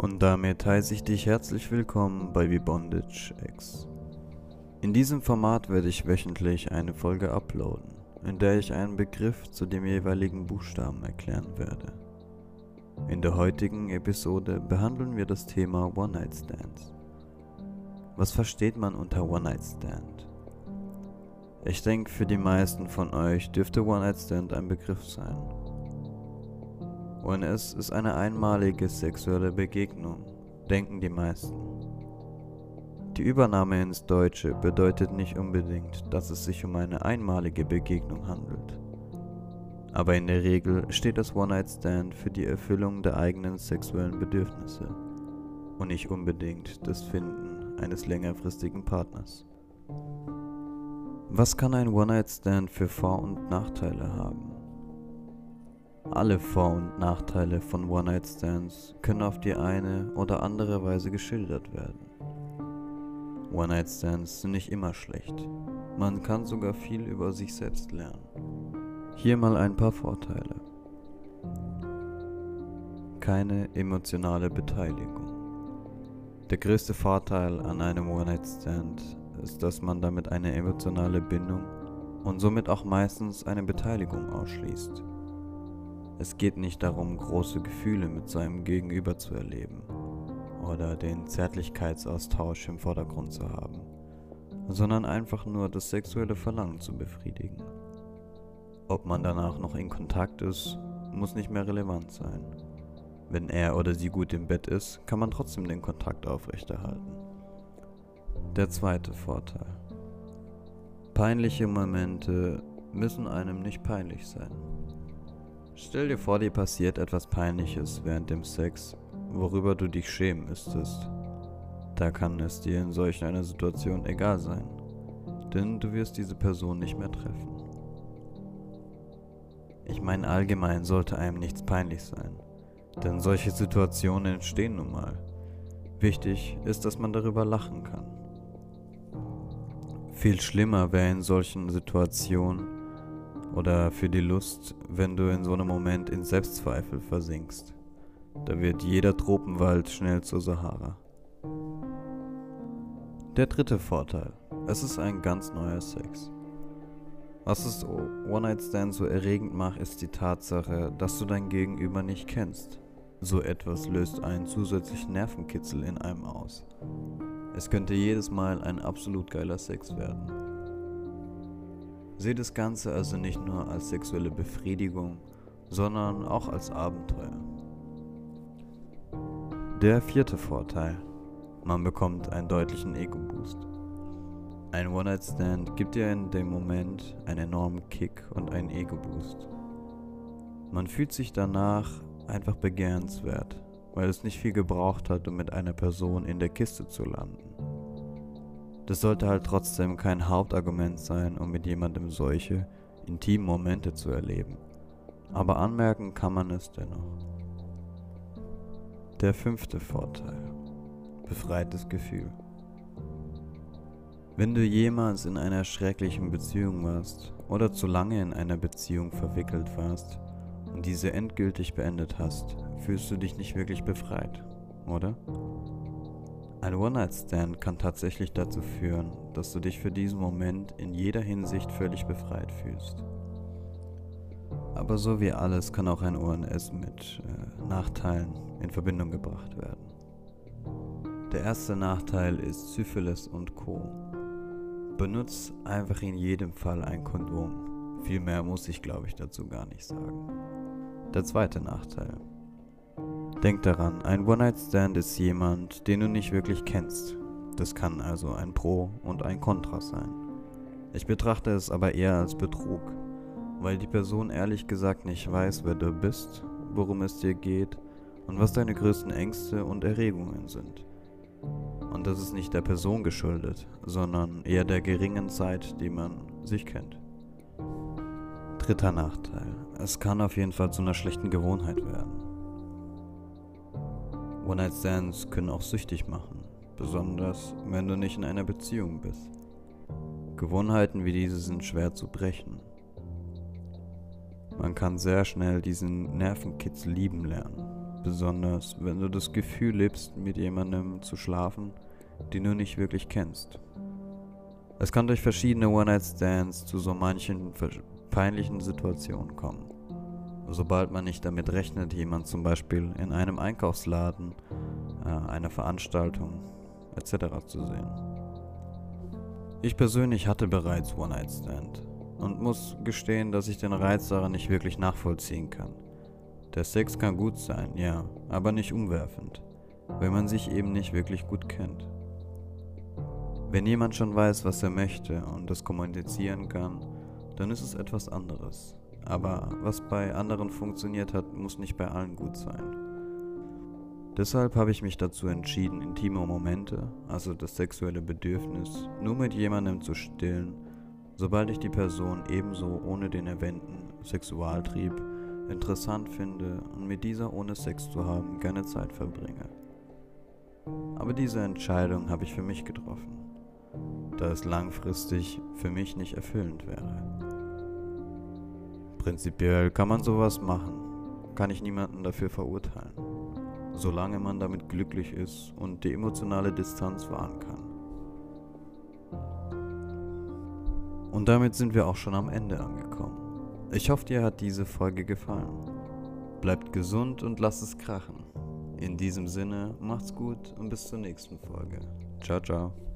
Und damit heiße ich dich herzlich willkommen bei V-Bondage X. In diesem Format werde ich wöchentlich eine Folge uploaden, in der ich einen Begriff zu dem jeweiligen Buchstaben erklären werde. In der heutigen Episode behandeln wir das Thema One-Night-Stands. Was versteht man unter One-Night-Stand? Ich denke, für die meisten von euch dürfte One-Night-Stand ein Begriff sein. ONS ist eine einmalige sexuelle Begegnung, denken die meisten. Die Übernahme ins Deutsche bedeutet nicht unbedingt, dass es sich um eine einmalige Begegnung handelt. Aber in der Regel steht das One-Night-Stand für die Erfüllung der eigenen sexuellen Bedürfnisse und nicht unbedingt das Finden eines längerfristigen Partners. Was kann ein One-Night-Stand für Vor- und Nachteile haben? Alle Vor- und Nachteile von One-Night-Stands können auf die eine oder andere Weise geschildert werden. One-Night-Stands sind nicht immer schlecht. Man kann sogar viel über sich selbst lernen. Hier mal ein paar Vorteile. Keine emotionale Beteiligung. Der größte Vorteil an einem One-Night-Stand ist, dass man damit eine emotionale Bindung und somit auch meistens eine Beteiligung ausschließt. Es geht nicht darum, große Gefühle mit seinem Gegenüber zu erleben oder den Zärtlichkeitsaustausch im Vordergrund zu haben, sondern einfach nur das sexuelle Verlangen zu befriedigen. Ob man danach noch in Kontakt ist, muss nicht mehr relevant sein. Wenn er oder sie gut im Bett ist, kann man trotzdem den Kontakt aufrechterhalten. Der zweite Vorteil. Peinliche Momente müssen einem nicht peinlich sein. Stell dir vor, dir passiert etwas Peinliches während dem Sex, worüber du dich schämen müsstest. Da kann es dir in solch einer Situation egal sein, denn du wirst diese Person nicht mehr treffen. Ich meine, allgemein sollte einem nichts peinlich sein, denn solche Situationen entstehen nun mal. Wichtig ist, dass man darüber lachen kann. Viel schlimmer wäre in solchen Situationen oder für die Lust, wenn du in so einem Moment in Selbstzweifel versinkst. Da wird jeder Tropenwald schnell zur Sahara. Der dritte Vorteil. Es ist ein ganz neuer Sex. Was es One-Night-Stand so erregend macht, ist die Tatsache, dass du dein Gegenüber nicht kennst. So etwas löst einen zusätzlichen Nervenkitzel in einem aus. Es könnte jedes Mal ein absolut geiler Sex werden. Seht das Ganze also nicht nur als sexuelle Befriedigung, sondern auch als Abenteuer. Der vierte Vorteil. Man bekommt einen deutlichen Ego-Boost. Ein One-Night-Stand gibt dir in dem Moment einen enormen Kick und einen Ego-Boost. Man fühlt sich danach einfach begehrenswert, weil es nicht viel gebraucht hat, um mit einer Person in der Kiste zu landen. Das sollte halt trotzdem kein Hauptargument sein, um mit jemandem solche intimen Momente zu erleben. Aber anmerken kann man es dennoch. Der fünfte Vorteil. Befreites Gefühl. Wenn du jemals in einer schrecklichen Beziehung warst oder zu lange in einer Beziehung verwickelt warst und diese endgültig beendet hast, fühlst du dich nicht wirklich befreit, oder? Ein One-Night-Stand kann tatsächlich dazu führen, dass du dich für diesen Moment in jeder Hinsicht völlig befreit fühlst. Aber so wie alles kann auch ein ONS mit äh, Nachteilen in Verbindung gebracht werden. Der erste Nachteil ist Syphilis und Co. Benutzt einfach in jedem Fall ein Kondom. Viel mehr muss ich glaube ich dazu gar nicht sagen. Der zweite Nachteil. Denk daran, ein One-Night-Stand ist jemand, den du nicht wirklich kennst. Das kann also ein Pro und ein Contra sein. Ich betrachte es aber eher als Betrug, weil die Person ehrlich gesagt nicht weiß, wer du bist, worum es dir geht und was deine größten Ängste und Erregungen sind. Und das ist nicht der Person geschuldet, sondern eher der geringen Zeit, die man sich kennt. Dritter Nachteil. Es kann auf jeden Fall zu einer schlechten Gewohnheit werden. One-Night-Stands können auch süchtig machen, besonders wenn du nicht in einer Beziehung bist. Gewohnheiten wie diese sind schwer zu brechen. Man kann sehr schnell diesen Nervenkitzel lieben lernen. besonders wenn du das Gefühl lebst, mit jemandem zu schlafen, den du nicht wirklich kennst. Es kann durch verschiedene One-Night-Stands zu so manchen peinlichen Situationen kommen. Sobald man nicht damit rechnet, jemand zum Beispiel in einem Einkaufsladen, äh, einer Veranstaltung etc. zu sehen. Ich persönlich hatte bereits One-Night-Stand und muss gestehen, dass ich den Reiz daran nicht wirklich nachvollziehen kann. Der Sex kann gut sein, ja, aber nicht umwerfend, wenn man sich eben nicht wirklich gut kennt. Wenn jemand schon weiß, was er möchte und das kommunizieren kann, dann ist es etwas anderes. Aber was bei anderen funktioniert hat, muss nicht bei allen gut sein. Deshalb habe ich mich dazu entschieden, intime Momente, also das sexuelle Bedürfnis, nur mit jemandem zu stillen, sobald ich die Person ebenso ohne den erwähnten Sexualtrieb interessant finde und mit dieser ohne Sex zu haben gerne Zeit verbringe. Aber diese Entscheidung habe ich für mich getroffen, da es langfristig für mich nicht erfüllend wäre. Prinzipiell kann man sowas machen, kann ich niemanden dafür verurteilen, solange man damit glücklich ist und die emotionale Distanz wahren kann. Und damit sind wir auch schon am Ende angekommen. Ich hoffe, dir hat diese Folge gefallen. Bleibt gesund und lasst es krachen. In diesem Sinne, macht's gut und bis zur nächsten Folge. Ciao, ciao.